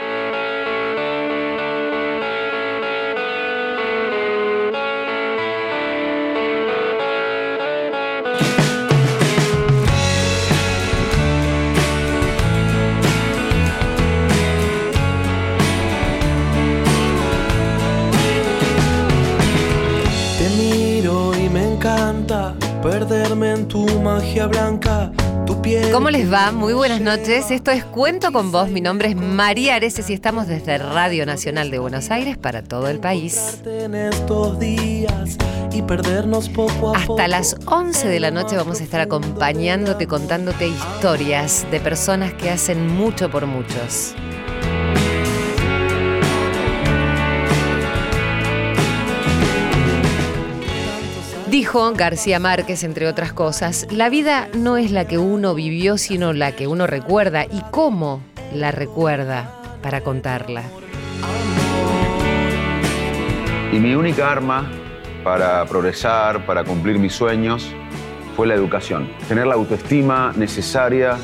Bye. ¿Cómo les va? Muy buenas noches. Esto es Cuento con vos. Mi nombre es María Areces y estamos desde Radio Nacional de Buenos Aires para todo el país. Hasta las 11 de la noche vamos a estar acompañándote, contándote historias de personas que hacen mucho por muchos. Dijo García Márquez, entre otras cosas, la vida no es la que uno vivió, sino la que uno recuerda y cómo la recuerda para contarla. Y mi única arma para progresar, para cumplir mis sueños, fue la educación. Tener la autoestima necesaria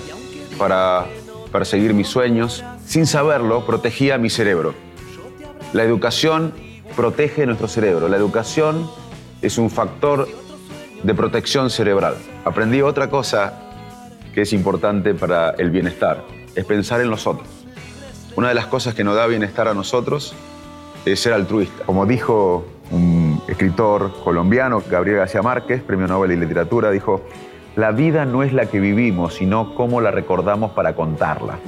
para perseguir mis sueños. Sin saberlo, protegía mi cerebro. La educación protege nuestro cerebro. La educación es un factor de protección cerebral. Aprendí otra cosa que es importante para el bienestar, es pensar en los otros. Una de las cosas que nos da bienestar a nosotros es ser altruista. Como dijo un escritor colombiano, Gabriel García Márquez, Premio Nobel de Literatura, dijo, la vida no es la que vivimos, sino cómo la recordamos para contarla.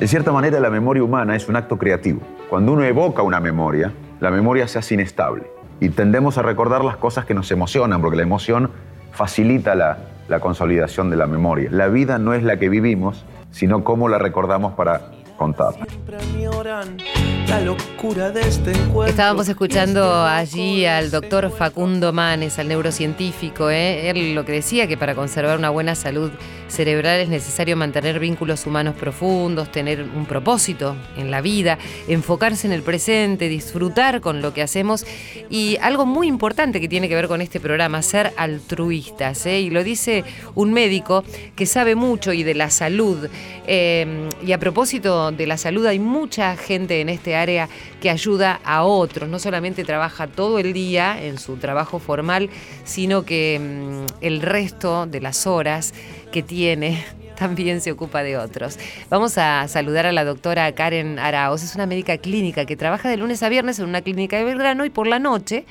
De cierta manera, la memoria humana es un acto creativo. Cuando uno evoca una memoria, la memoria se hace inestable y tendemos a recordar las cosas que nos emocionan, porque la emoción facilita la, la consolidación de la memoria. La vida no es la que vivimos, sino cómo la recordamos para contarla. Estábamos escuchando allí al doctor Facundo Manes, al neurocientífico. ¿eh? Él lo que decía que para conservar una buena salud cerebral es necesario mantener vínculos humanos profundos, tener un propósito en la vida, enfocarse en el presente, disfrutar con lo que hacemos y algo muy importante que tiene que ver con este programa, ser altruistas. ¿eh? Y lo dice un médico que sabe mucho y de la salud. Eh, y a propósito de la salud, hay mucha gente en este área que ayuda a otros, no solamente trabaja todo el día en su trabajo formal, sino que mm, el resto de las horas que tiene también se ocupa de otros. Vamos a saludar a la doctora Karen Araos, es una médica clínica que trabaja de lunes a viernes en una clínica de Belgrano y por la noche,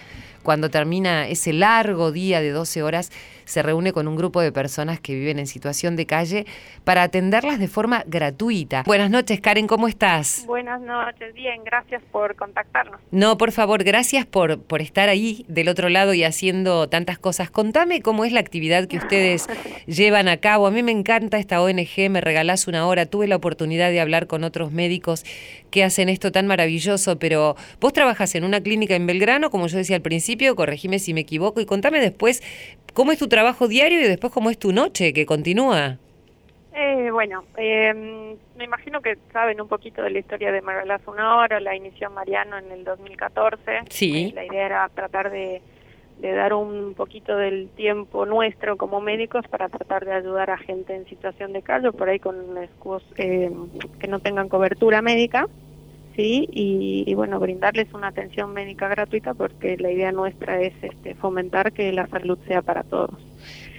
cuando termina ese largo día de 12 horas, se reúne con un grupo de personas que viven en situación de calle para atenderlas de forma gratuita. Buenas noches, Karen, ¿cómo estás? Buenas noches, bien, gracias por contactarnos. No, por favor, gracias por, por estar ahí del otro lado y haciendo tantas cosas. Contame cómo es la actividad que ustedes llevan a cabo. A mí me encanta esta ONG, me regalás una hora. Tuve la oportunidad de hablar con otros médicos que hacen esto tan maravilloso, pero vos trabajas en una clínica en Belgrano, como yo decía al principio, corregime si me equivoco, y contame después cómo es tu trabajo diario y después cómo es tu noche que continúa. Eh, bueno, eh, me imagino que saben un poquito de la historia de una hora, la inició Mariano en el 2014. Sí. Eh, la idea era tratar de, de dar un poquito del tiempo nuestro como médicos para tratar de ayudar a gente en situación de calle, por ahí con escudos eh, que no tengan cobertura médica. Sí, y, y bueno, brindarles una atención médica gratuita porque la idea nuestra es este, fomentar que la salud sea para todos.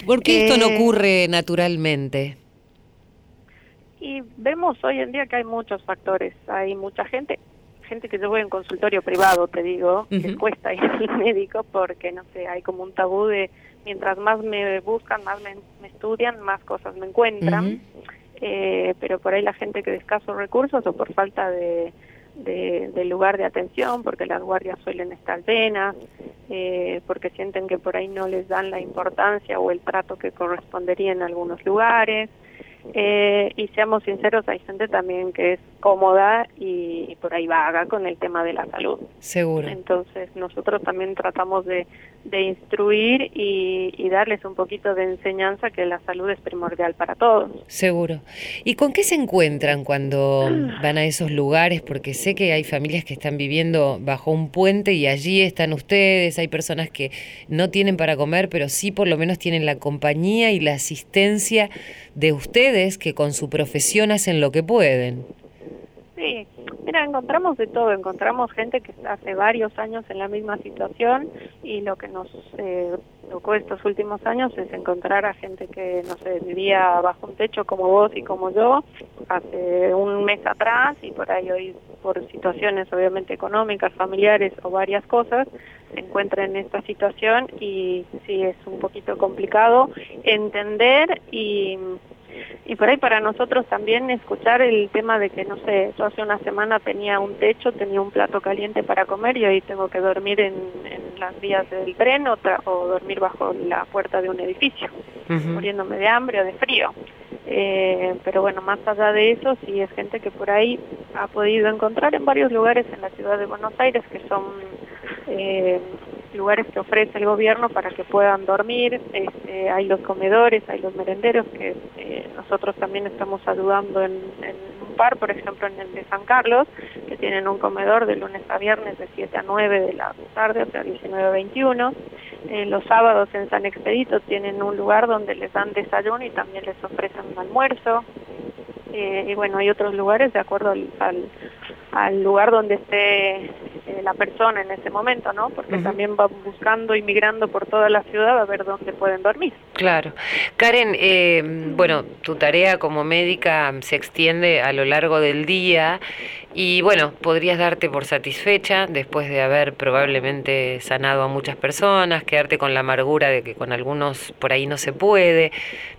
¿Por qué esto no Eh, ocurre naturalmente? Y vemos hoy en día que hay muchos factores. Hay mucha gente, gente que yo voy en consultorio privado, te digo, que cuesta ir al médico porque, no sé, hay como un tabú de mientras más me buscan, más me, me estudian, más cosas me encuentran. Eh, pero por ahí la gente que de escasos recursos o por falta de, de, de lugar de atención, porque las guardias suelen estar llenas, eh, porque sienten que por ahí no les dan la importancia o el trato que correspondería en algunos lugares. Eh, y seamos sinceros, hay gente también que es cómoda y, y por ahí vaga con el tema de la salud. Seguro. Entonces nosotros también tratamos de, de instruir y, y darles un poquito de enseñanza que la salud es primordial para todos. Seguro. ¿Y con qué se encuentran cuando van a esos lugares? Porque sé que hay familias que están viviendo bajo un puente y allí están ustedes, hay personas que no tienen para comer, pero sí por lo menos tienen la compañía y la asistencia de ustedes que con su profesión hacen lo que pueden. Mira, encontramos de todo, encontramos gente que está hace varios años en la misma situación y lo que nos eh, tocó estos últimos años es encontrar a gente que, no sé, vivía bajo un techo como vos y como yo hace un mes atrás y por ahí hoy por situaciones obviamente económicas, familiares o varias cosas, se encuentra en esta situación y sí es un poquito complicado entender y y por ahí para nosotros también escuchar el tema de que, no sé, yo hace una semana tenía un techo, tenía un plato caliente para comer y hoy tengo que dormir en, las vías del tren o, o, dormir bajo la puerta de un edificio, muriéndome de hambre o de frío. Eh, pero bueno, más allá de eso, sí es gente que por ahí ha podido encontrar en varios lugares en la ciudad de Buenos Aires que son eh, lugares que ofrece el gobierno para que puedan dormir, este, hay los comedores, hay los merenderos que eh, nosotros también estamos ayudando en, un par, por ejemplo en el de San Carlos, que tienen un comedor de lunes a viernes de 7 a 9 de la tarde, o sea 19 a 21. Eh, los sábados en San Expedito tienen un lugar donde les dan desayuno y también les ofrecen un almuerzo. Eh, y bueno, hay otros lugares de acuerdo al, al lugar donde esté eh, la persona en ese momento, ¿no? Porque también va buscando y migrando por toda la ciudad a ver dónde pueden dormir. Claro. Karen, eh, bueno, tu tarea como médica se extiende a lo largo del día y bueno, podrías darte por satisfecha después de haber probablemente sanado a muchas personas, quedarte con la amargura de que con algunos por ahí no se puede,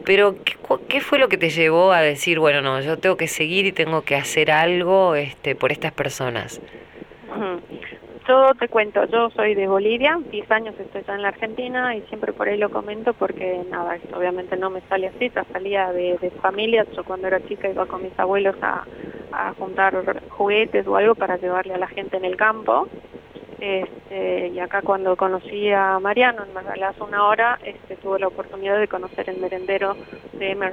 pero ¿qué, qué fue lo que te llevó a decir, bueno, no, yo tengo que seguir y tengo que hacer algo este, por estas personas? Yo te cuento, yo soy de Bolivia, 10 años estoy ya en la Argentina y siempre por ahí lo comento porque nada, obviamente no me sale así, ya salía de, familias, yo cuando era chica iba con mis abuelos a, a juntar juguetes o algo para llevarle a la gente en el campo. Este, y acá cuando conocí a Mariano en Me una hora, este, tuve la oportunidad de conocer el merendero de Me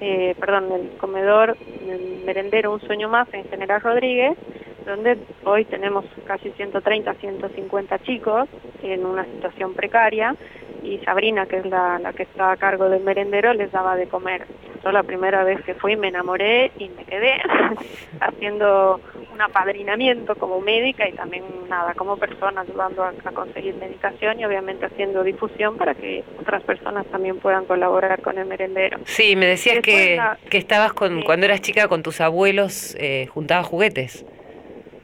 eh, perdón, el comedor, el merendero Un Sueño Más en General Rodríguez, donde hoy tenemos casi 130, 150 chicos en una situación precaria y Sabrina, que es la, la que está a cargo del merendero, les daba de comer. Yo la primera vez que fui me enamoré y me quedé haciendo un apadrinamiento como médica y también nada, como persona ayudando a, conseguir medicación y obviamente haciendo difusión para que otras personas también puedan colaborar con el merendero. Sí, me decías que, que estabas con, cuando eras chica con tus abuelos, eh, juntabas juguetes.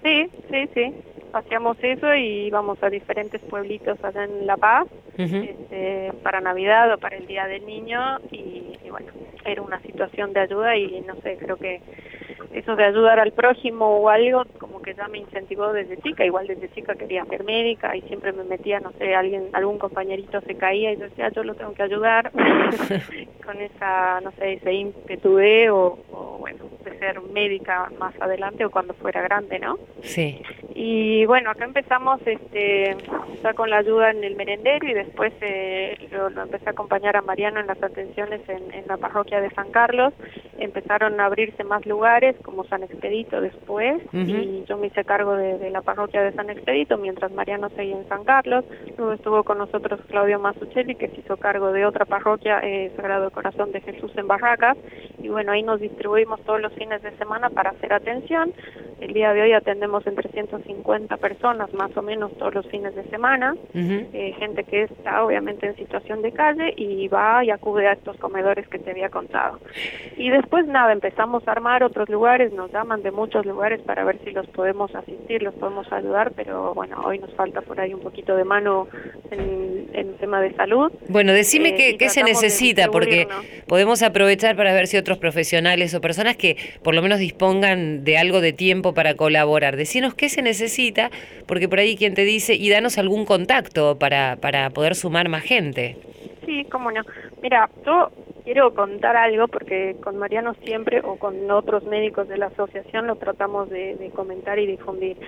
Sí, sí, sí. Hacíamos eso y íbamos a diferentes pueblitos allá en La Paz este, para Navidad o para el Día del Niño y, y, bueno, era una situación de ayuda y no sé, creo que eso de ayudar al prójimo o algo como que ya me incentivó desde chica, igual desde chica quería ser médica y siempre me metía, no sé, alguien, algún compañerito se caía y yo decía, yo lo tengo que ayudar con esa, no sé, ese ímpetu de o, bueno, de ser médica más adelante o cuando fuera grande, ¿no? Sí. Y bueno, acá empezamos este ya con la ayuda en el merendero y después eh, lo, empecé a acompañar a Mariano en las atenciones en, en la parroquia de San Carlos. Empezaron a abrirse más lugares como San Expedito después y yo me hice cargo de, la parroquia de San Expedito mientras Mariano seguía en San Carlos. Luego estuvo con nosotros Claudio Masuchelli que se hizo cargo de otra parroquia, eh, Sagrado Corazón de Jesús en Barracas y bueno, ahí nos distribuimos todos los fines de semana para hacer atención. El día de hoy atendemos en 350 personas más o menos todos los fines de semana, eh, gente que está obviamente en situación de calle y va y acude a estos comedores que te había contado. Y después nada, empezamos a armar otros lugares nos llaman de muchos lugares para ver si los podemos asistir, los podemos ayudar, pero bueno, hoy nos falta por ahí un poquito de mano en, el tema de salud. Bueno, decime eh, qué, se necesita, porque podemos aprovechar para ver si otros profesionales o personas que por lo menos dispongan de algo de tiempo para colaborar. Decinos qué se necesita, porque por ahí quien te dice, y danos algún contacto para, para poder sumar más gente. Sí, cómo no. Mira, yo quiero contar algo porque con Mariano siempre o con otros médicos de la asociación lo tratamos de, comentar y difundir.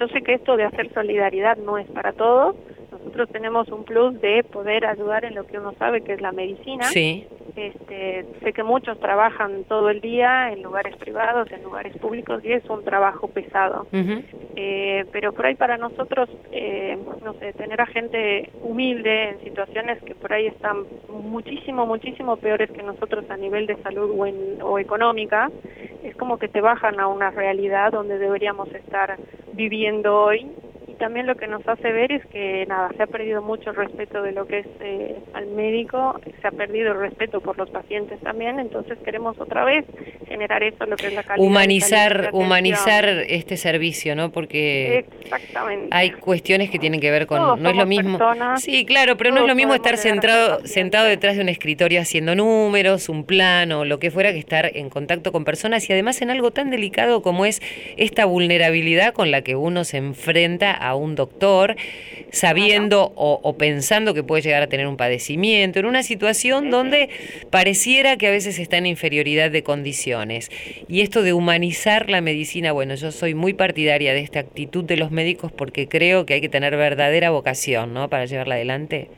Yo sé que esto de hacer solidaridad no es para todos, nosotros tenemos un plus de poder ayudar en lo que uno sabe que es la medicina. Sí. Este, sé que muchos trabajan todo el día en lugares privados, en lugares públicos y es un trabajo pesado. eh, pero por ahí para nosotros, eh, no sé, tener a gente humilde en situaciones que por ahí están muchísimo, muchísimo peores que nosotros a nivel de salud o, en, o económica, es como que te bajan a una realidad donde deberíamos estar viviendo hoy también lo que nos hace ver es que nada, se ha perdido mucho el respeto de lo que es eh, al médico, se ha perdido el respeto por los pacientes también, entonces queremos otra vez generar eso, lo que es la calidad. Humanizar, humanizar este servicio, ¿no? Porque Exactamente. hay cuestiones que tienen que ver con, no es lo mismo. sí, claro, pero no es lo mismo estar sentado, sentado detrás de un escritorio haciendo números, un plano, lo que fuera, que estar en contacto con personas y además en algo tan delicado como es esta vulnerabilidad con la que uno se enfrenta a un doctor sabiendo o, pensando que puede llegar a tener un padecimiento, en una situación donde pareciera que a veces está en inferioridad de condiciones. Y esto de humanizar la medicina, bueno, yo soy muy partidaria de esta actitud de los médicos porque creo que hay que tener verdadera vocación, ¿no? Para llevarla adelante.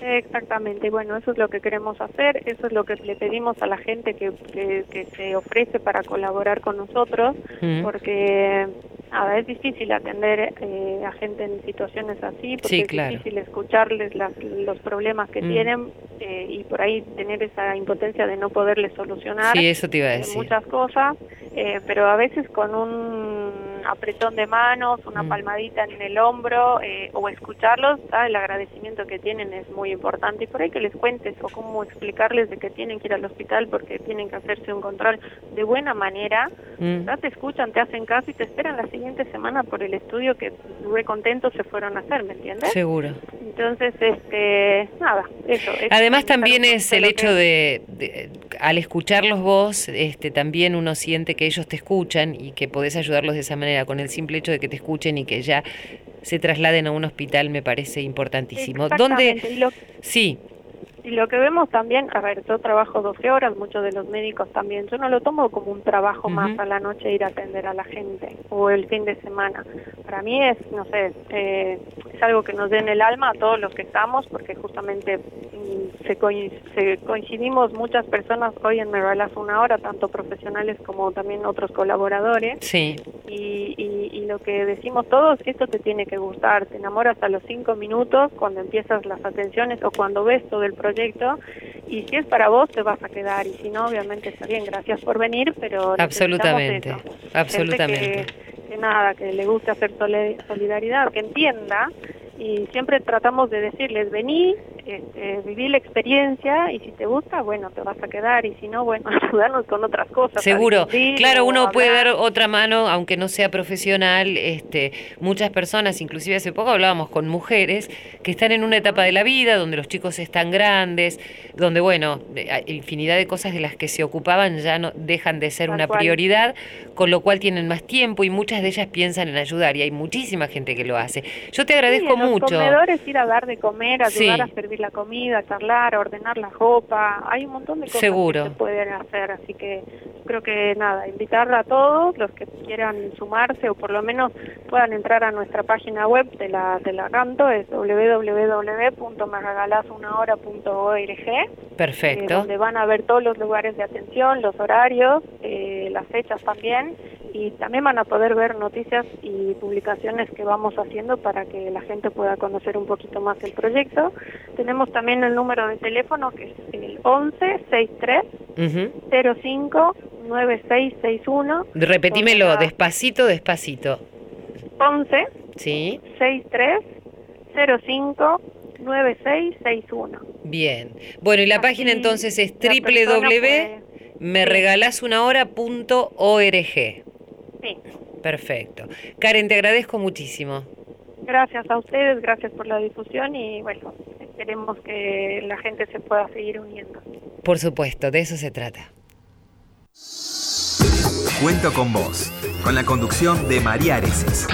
Exactamente, bueno, eso es lo que queremos hacer, eso es lo que le pedimos a la gente que, que, se ofrece para colaborar con nosotros, mm. porque nada, es difícil atender eh, a gente en situaciones así, porque es difícil escucharles los problemas que mm. tienen eh, y por ahí tener esa impotencia de no poderles solucionar eso te iba a decir. muchas cosas, eh, pero a veces con un apretón de manos, una mm. palmadita en el hombro o escucharlos, el agradecimiento que tienen es muy importante y por ahí que les cuentes o cómo explicarles de que tienen que ir al hospital porque tienen que hacerse un control de buena manera, mm. te escuchan, te hacen caso y te esperan la siguiente semana por el estudio que muy contentos se fueron a hacer, ¿me entiendes? Seguro. Entonces, este, nada, eso. Además también es el hecho de, al escucharlos vos, este, también uno siente que ellos te escuchan y que podés ayudarlos de esa manera, con el simple hecho de que te escuchen y que ya se trasladen a un hospital me parece importantísimo. ¿Dónde? Sí. Y lo que vemos también, a ver, yo trabajo 12 horas, muchos de los médicos también, yo no lo tomo como un trabajo más a la noche ir a atender a la gente o el fin de semana. Para mí es, no sé, eh, es algo que nos den el alma a todos los que estamos, porque justamente mm, se, coincidimos muchas personas hoy en Me una hora, tanto profesionales como también otros colaboradores. Sí. Y, y, lo que decimos todos, esto te tiene que gustar, te enamoras a los cinco minutos cuando empiezas las atenciones o cuando ves todo el proceso y si es para vos te vas a quedar y si no obviamente está bien gracias por venir pero absolutamente absolutamente. que, nada que le guste hacer solidaridad que entienda y siempre tratamos de decirles vení este, viví la experiencia y si te gusta, bueno, te vas a quedar y si no, bueno, ayudarnos con otras cosas. Seguro, claro, uno puede dar otra mano, aunque no sea profesional. Este, muchas personas, inclusive hace poco hablábamos con mujeres que están en una etapa de la vida donde los chicos están grandes, donde, bueno, infinidad de cosas de las que se ocupaban ya no dejan de ser una prioridad, con lo cual tienen más tiempo y muchas de ellas piensan en ayudar y hay muchísima gente que lo hace. Yo te agradezco sí, en mucho. Los comedores ir a dar de comer, ayudar a servir la comida, charlar, ordenar la ropa, hay un montón de cosas que se pueden hacer, así que creo que nada, invitar a todos los que quieran sumarse o por lo menos puedan entrar a nuestra página web de la de la Canto, es www.meregalasunahora.org. Perfecto. Eh, donde van a ver todos los lugares de atención, los horarios, eh, las fechas también y también van a poder ver noticias y publicaciones que vamos haciendo para que la gente pueda conocer un poquito más el proyecto. Tenemos también el número de teléfono que es el 11 63 05 9661. Repetímelo despacito, despacito. 11 sí. 63 05 9661. Bien. Bueno, y la página entonces es www.meregalasunahora.org. Sí. Perfecto. Karen, te agradezco muchísimo. Gracias a ustedes, gracias por la difusión y bueno, esperemos que la gente se pueda seguir uniendo. Por supuesto, de eso se trata. Cuento con vos, con la conducción de María Areces.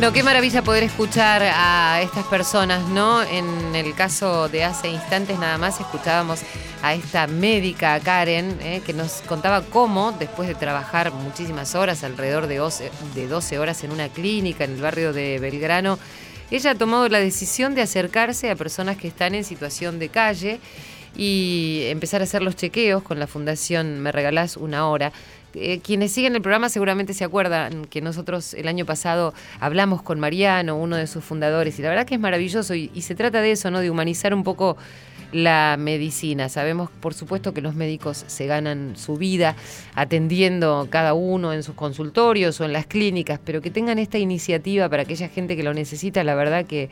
Bueno, qué maravilla poder escuchar a estas personas, ¿no? En el caso de hace instantes nada más escuchábamos a esta médica, Karen, ¿eh? que nos contaba cómo, después de trabajar muchísimas horas, alrededor de 12, de 12 horas en una clínica en el barrio de Belgrano, ella ha tomado la decisión de acercarse a personas que están en situación de calle y empezar a hacer los chequeos con la Fundación Me Regalás una hora. Eh, quienes siguen el programa seguramente se acuerdan que nosotros el año pasado hablamos con Mariano, uno de sus fundadores, y la verdad que es maravilloso y, y se trata de eso, ¿no? De humanizar un poco la medicina. Sabemos, por supuesto, que los médicos se ganan su vida atendiendo cada uno en sus consultorios o en las clínicas, pero que tengan esta iniciativa para aquella gente que lo necesita, la verdad que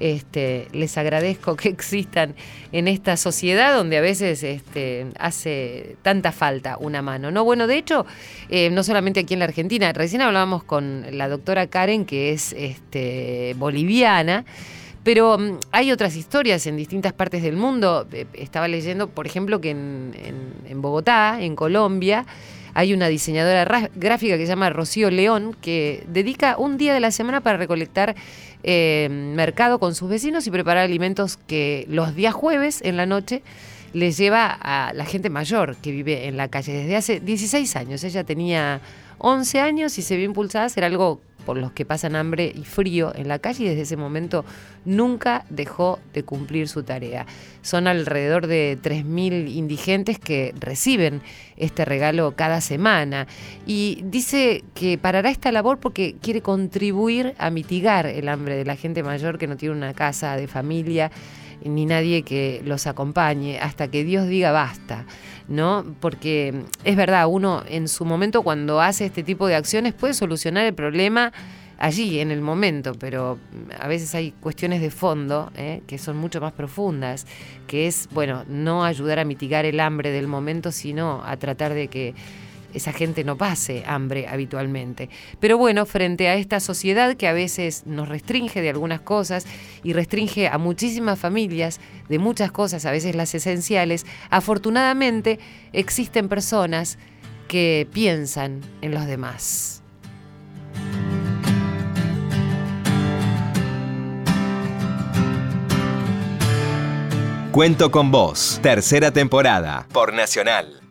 este, les agradezco que existan en esta sociedad donde a veces este, hace tanta falta una mano. No, bueno, de hecho, eh, no solamente aquí en la Argentina, recién hablábamos con la doctora Karen, que es este, boliviana. Pero mm, hay otras historias en distintas partes del mundo. Eh, Estaba leyendo, por ejemplo, que en, Bogotá, en Colombia, hay una diseñadora ra- gráfica que se llama Rocío León, que dedica un día de la semana para recolectar eh, mercado con sus vecinos y preparar alimentos que los días jueves en la noche les lleva a la gente mayor que vive en la calle desde hace 16 años. Ella tenía 11 años y se vio impulsada a hacer algo por los que pasan hambre y frío en la calle y desde ese momento nunca dejó de cumplir su tarea. Son alrededor de 3.000 indigentes que reciben este regalo cada semana y dice que parará esta labor porque quiere contribuir a mitigar el hambre de la gente mayor que no tiene una casa de familia ni nadie que los acompañe hasta que Dios diga basta. ¿no? Porque es verdad, uno en su momento cuando hace este tipo de acciones puede solucionar el problema allí, en el momento, pero a veces hay cuestiones de fondo ¿eh? que son mucho más profundas, que es, bueno, no ayudar a mitigar el hambre del momento, sino a tratar de que esa gente no pase hambre habitualmente. Pero bueno, frente a esta sociedad que a veces nos restringe de algunas cosas y restringe a muchísimas familias de muchas cosas, a veces las esenciales, afortunadamente existen personas que piensan en los demás. Cuento con vos, tercera temporada, por Nacional.